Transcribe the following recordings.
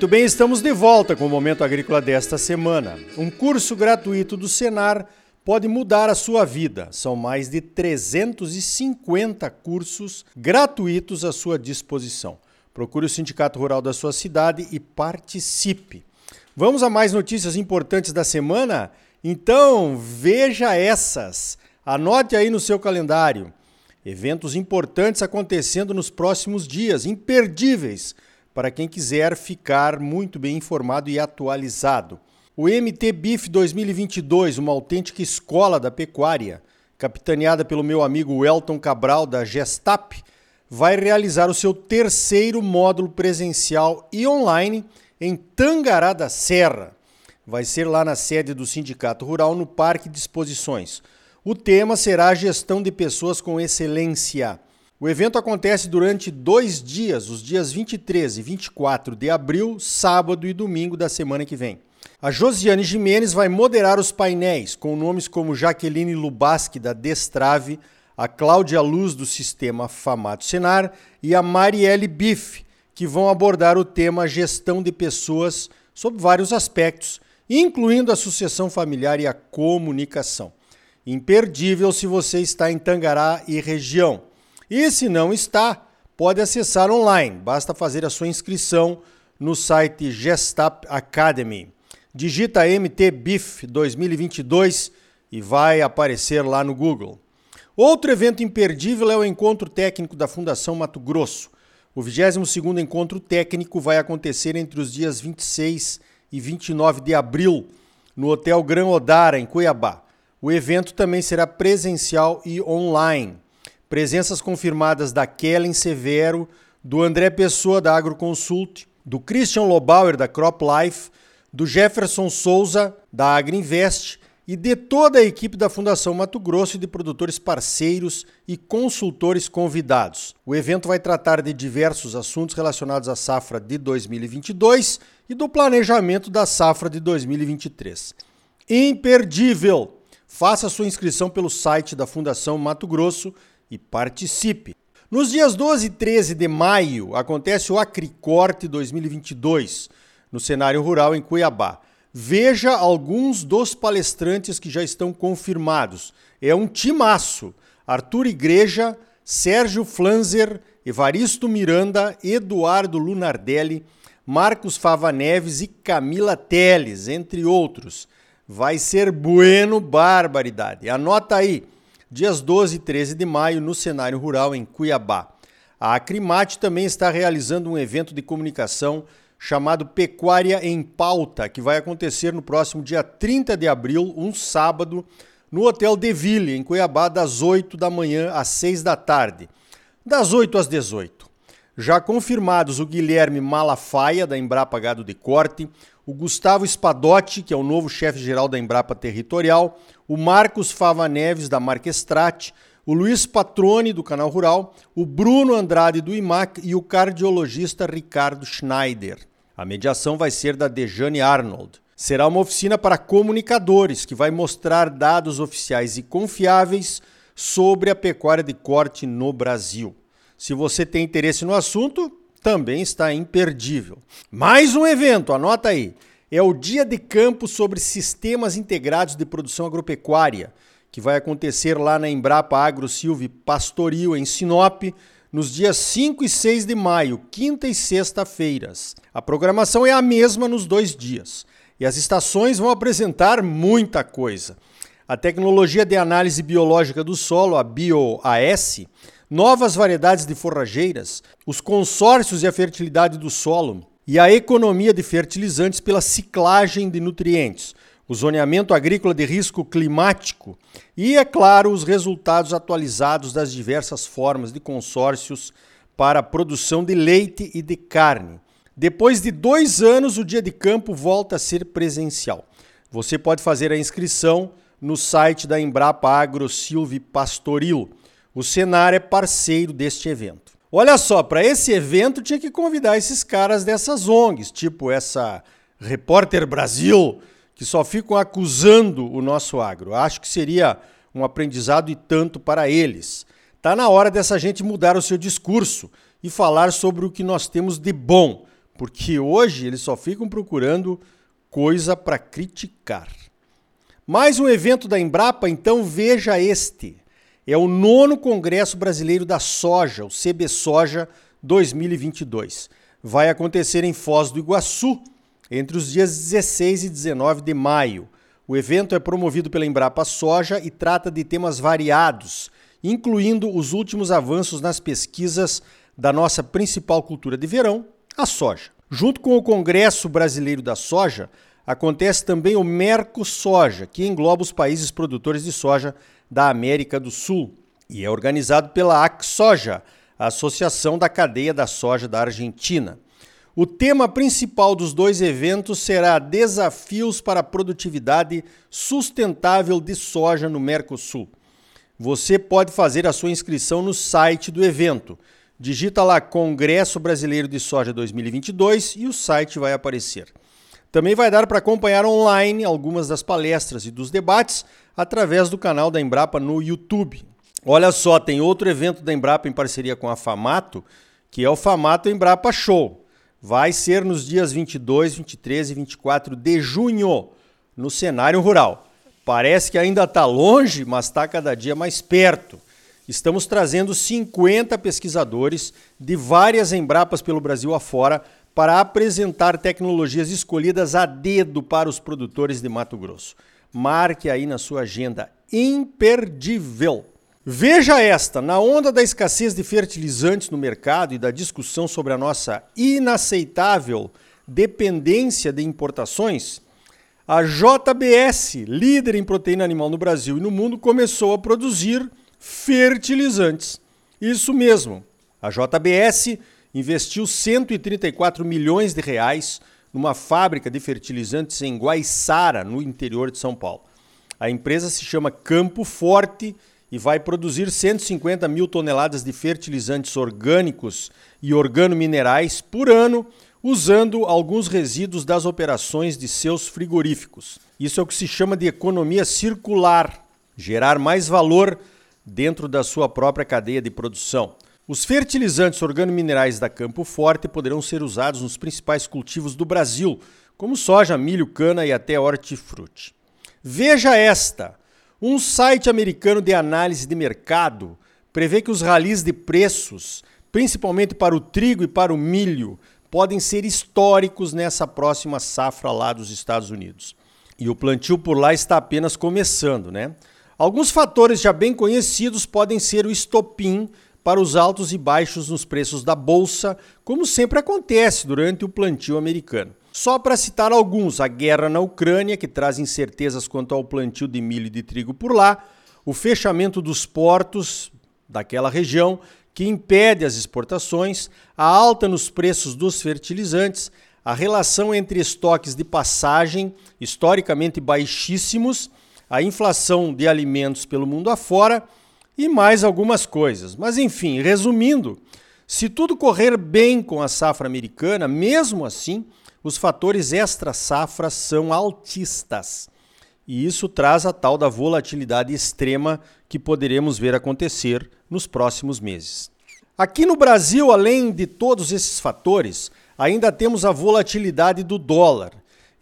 Muito bem, estamos de volta com o Momento Agrícola desta semana. Um curso gratuito do Senar pode mudar a sua vida. São mais de 350 cursos gratuitos à sua disposição. Procure o Sindicato Rural da sua cidade e participe. Vamos a mais notícias importantes da semana? Então, veja essas. Anote aí no seu calendário. Eventos importantes acontecendo nos próximos dias, imperdíveis para quem quiser ficar muito bem informado e atualizado. O MT BIF 2022, uma autêntica escola da pecuária, capitaneada pelo meu amigo Welton Cabral da Gestap, vai realizar o seu terceiro módulo presencial e online em Tangará da Serra. Vai ser lá na sede do Sindicato Rural, no Parque de Exposições. O tema será a gestão de pessoas com excelência. O evento acontece durante dois dias, os dias 23 e 24 de abril, sábado e domingo da semana que vem. A Josiane Jimenez vai moderar os painéis, com nomes como Jaqueline Lubaski, da Destrave, a Cláudia Luz, do Sistema Famato Senar, e a Marielle Biff, que vão abordar o tema gestão de pessoas sob vários aspectos, incluindo a sucessão familiar e a comunicação. Imperdível se você está em Tangará e região. E se não está, pode acessar online. Basta fazer a sua inscrição no site Gestap Academy. Digita MTBIF 2022 e vai aparecer lá no Google. Outro evento imperdível é o encontro técnico da Fundação Mato Grosso. O 22º encontro técnico vai acontecer entre os dias 26 e 29 de abril no Hotel Gran Odara, em Cuiabá. O evento também será presencial e online. Presenças confirmadas da Kellen Severo, do André Pessoa da Agroconsult, do Christian Lobauer da Crop Life, do Jefferson Souza da Agriinvest e de toda a equipe da Fundação Mato Grosso e de produtores parceiros e consultores convidados. O evento vai tratar de diversos assuntos relacionados à safra de 2022 e do planejamento da safra de 2023. Imperdível! Faça sua inscrição pelo site da Fundação Mato Grosso e participe. Nos dias 12 e 13 de maio acontece o Acricorte 2022 no cenário rural em Cuiabá. Veja alguns dos palestrantes que já estão confirmados. É um timaço: Arthur Igreja, Sérgio Flanzer, Evaristo Miranda, Eduardo Lunardelli, Marcos Fava Neves e Camila Teles, entre outros. Vai ser bueno barbaridade. Anota aí, dias 12 e 13 de maio, no cenário rural em Cuiabá. A Acrimate também está realizando um evento de comunicação chamado Pecuária em Pauta, que vai acontecer no próximo dia 30 de abril, um sábado, no Hotel Deville, em Cuiabá, das 8 da manhã às 6 da tarde. Das 8 às 18. Já confirmados o Guilherme Malafaia, da Embrapa Gado de Corte, o Gustavo Spadotti, que é o novo chefe-geral da Embrapa Territorial, o Marcos Fava Neves, da Marquestrate, o Luiz Patrone, do Canal Rural, o Bruno Andrade, do IMAC e o cardiologista Ricardo Schneider. A mediação vai ser da Dejane Arnold. Será uma oficina para comunicadores que vai mostrar dados oficiais e confiáveis sobre a pecuária de corte no Brasil. Se você tem interesse no assunto, também está imperdível. Mais um evento, anota aí. É o Dia de Campo sobre Sistemas Integrados de Produção Agropecuária, que vai acontecer lá na Embrapa Agro Silve Pastoril, em Sinop, nos dias 5 e 6 de maio, quinta e sexta-feiras. A programação é a mesma nos dois dias. E as estações vão apresentar muita coisa. A tecnologia de análise biológica do solo, a BioAS, novas variedades de forrageiras, os consórcios e a fertilidade do solo e a economia de fertilizantes pela ciclagem de nutrientes, o zoneamento agrícola de risco climático e, é claro, os resultados atualizados das diversas formas de consórcios para a produção de leite e de carne. Depois de dois anos, o dia de campo volta a ser presencial. Você pode fazer a inscrição no site da Embrapa Agro Silve Pastoril. O Senar é parceiro deste evento. Olha só, para esse evento tinha que convidar esses caras dessas ONGs, tipo essa Repórter Brasil, que só ficam acusando o nosso agro. Acho que seria um aprendizado e tanto para eles. Tá na hora dessa gente mudar o seu discurso e falar sobre o que nós temos de bom, porque hoje eles só ficam procurando coisa para criticar. Mais um evento da Embrapa, então veja este. É o nono Congresso Brasileiro da Soja, o CB Soja 2022. Vai acontecer em Foz do Iguaçu entre os dias 16 e 19 de maio. O evento é promovido pela Embrapa Soja e trata de temas variados, incluindo os últimos avanços nas pesquisas da nossa principal cultura de verão, a soja. Junto com o Congresso Brasileiro da Soja, acontece também o Mercosoja, que engloba os países produtores de soja da América do Sul e é organizado pela ACSoja, a Associação da Cadeia da Soja da Argentina. O tema principal dos dois eventos será Desafios para a Produtividade Sustentável de Soja no Mercosul. Você pode fazer a sua inscrição no site do evento Digita lá Congresso Brasileiro de Soja 2022 e o site vai aparecer. Também vai dar para acompanhar online algumas das palestras e dos debates através do canal da Embrapa no YouTube. Olha só, tem outro evento da Embrapa em parceria com a Famato, que é o Famato Embrapa Show. Vai ser nos dias 22, 23 e 24 de junho, no cenário rural. Parece que ainda está longe, mas está cada dia mais perto estamos trazendo 50 pesquisadores de várias Embrapas pelo Brasil afora para apresentar tecnologias escolhidas a dedo para os produtores de Mato Grosso. Marque aí na sua agenda. Imperdível! Veja esta: na onda da escassez de fertilizantes no mercado e da discussão sobre a nossa inaceitável dependência de importações, a JBS, líder em proteína animal no Brasil e no mundo, começou a produzir fertilizantes. Isso mesmo. A JBS investiu 134 milhões de reais numa fábrica de fertilizantes em Guaiçara, no interior de São Paulo. A empresa se chama Campo Forte e vai produzir 150 mil toneladas de fertilizantes orgânicos e organominerais por ano, usando alguns resíduos das operações de seus frigoríficos. Isso é o que se chama de economia circular gerar mais valor dentro da sua própria cadeia de produção. Os fertilizantes organominerais da Campo Forte poderão ser usados nos principais cultivos do Brasil, como soja, milho, cana e até hortifruti. Veja esta: um site americano de análise de mercado prevê que os ralis de preços, principalmente para o trigo e para o milho, podem ser históricos nessa próxima safra lá dos Estados Unidos. E o plantio por lá está apenas começando, né? Alguns fatores já bem conhecidos podem ser o estopim para os altos e baixos nos preços da bolsa, como sempre acontece durante o plantio americano. Só para citar alguns, a guerra na Ucrânia, que traz incertezas quanto ao plantio de milho e de trigo por lá, o fechamento dos portos daquela região, que impede as exportações, a alta nos preços dos fertilizantes, a relação entre estoques de passagem, historicamente baixíssimos, a inflação de alimentos pelo mundo afora e mais algumas coisas. Mas enfim, resumindo, se tudo correr bem com a safra americana, mesmo assim, os fatores extra-safra são altistas. E isso traz a tal da volatilidade extrema que poderemos ver acontecer nos próximos meses. Aqui no Brasil, além de todos esses fatores, ainda temos a volatilidade do dólar,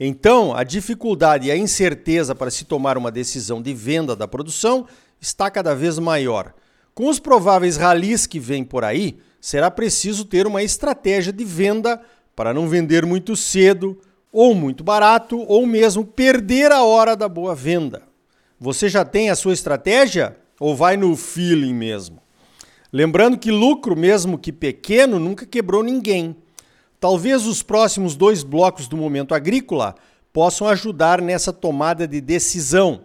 então, a dificuldade e a incerteza para se tomar uma decisão de venda da produção está cada vez maior. Com os prováveis ralis que vêm por aí, será preciso ter uma estratégia de venda para não vender muito cedo, ou muito barato, ou mesmo perder a hora da boa venda. Você já tem a sua estratégia ou vai no feeling mesmo? Lembrando que lucro, mesmo que pequeno, nunca quebrou ninguém. Talvez os próximos dois blocos do momento agrícola possam ajudar nessa tomada de decisão,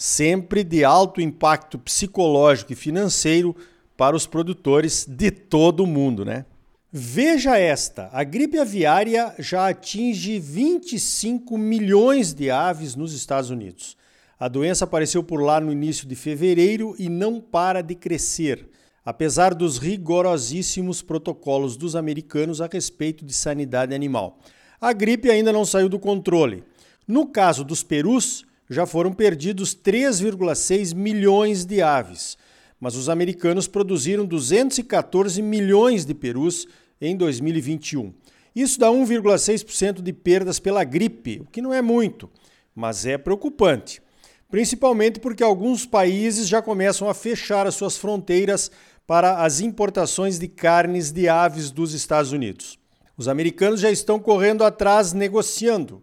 sempre de alto impacto psicológico e financeiro para os produtores de todo o mundo, né? Veja esta: a gripe aviária já atinge 25 milhões de aves nos Estados Unidos. A doença apareceu por lá no início de fevereiro e não para de crescer apesar dos rigorosíssimos protocolos dos americanos a respeito de sanidade animal. A gripe ainda não saiu do controle. No caso dos perus, já foram perdidos 3,6 milhões de aves, mas os americanos produziram 214 milhões de perus em 2021. Isso dá 1,6% de perdas pela gripe, o que não é muito, mas é preocupante. Principalmente porque alguns países já começam a fechar as suas fronteiras para as importações de carnes de aves dos Estados Unidos. Os americanos já estão correndo atrás negociando.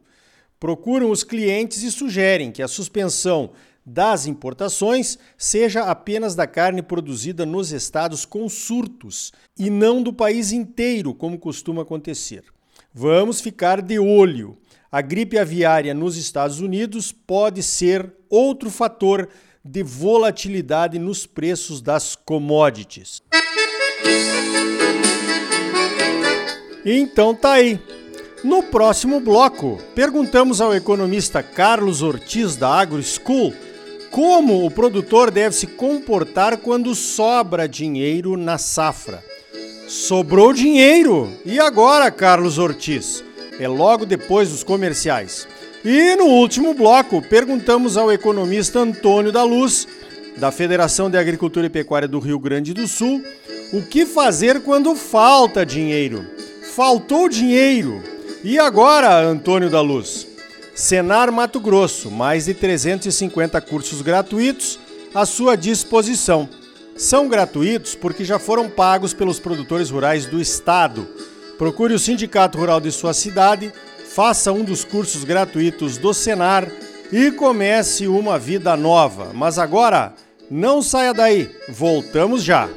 Procuram os clientes e sugerem que a suspensão das importações seja apenas da carne produzida nos estados com surtos e não do país inteiro, como costuma acontecer. Vamos ficar de olho. A gripe aviária nos Estados Unidos pode ser outro fator de volatilidade nos preços das commodities. Então tá aí. No próximo bloco, perguntamos ao economista Carlos Ortiz da Agro School como o produtor deve se comportar quando sobra dinheiro na safra. Sobrou dinheiro! E agora, Carlos Ortiz? É logo depois dos comerciais. E no último bloco, perguntamos ao economista Antônio da Luz, da Federação de Agricultura e Pecuária do Rio Grande do Sul, o que fazer quando falta dinheiro. Faltou dinheiro! E agora, Antônio da Luz? Senar Mato Grosso, mais de 350 cursos gratuitos à sua disposição. São gratuitos porque já foram pagos pelos produtores rurais do estado. Procure o sindicato rural de sua cidade, faça um dos cursos gratuitos do Senar e comece uma vida nova. Mas agora, não saia daí, voltamos já.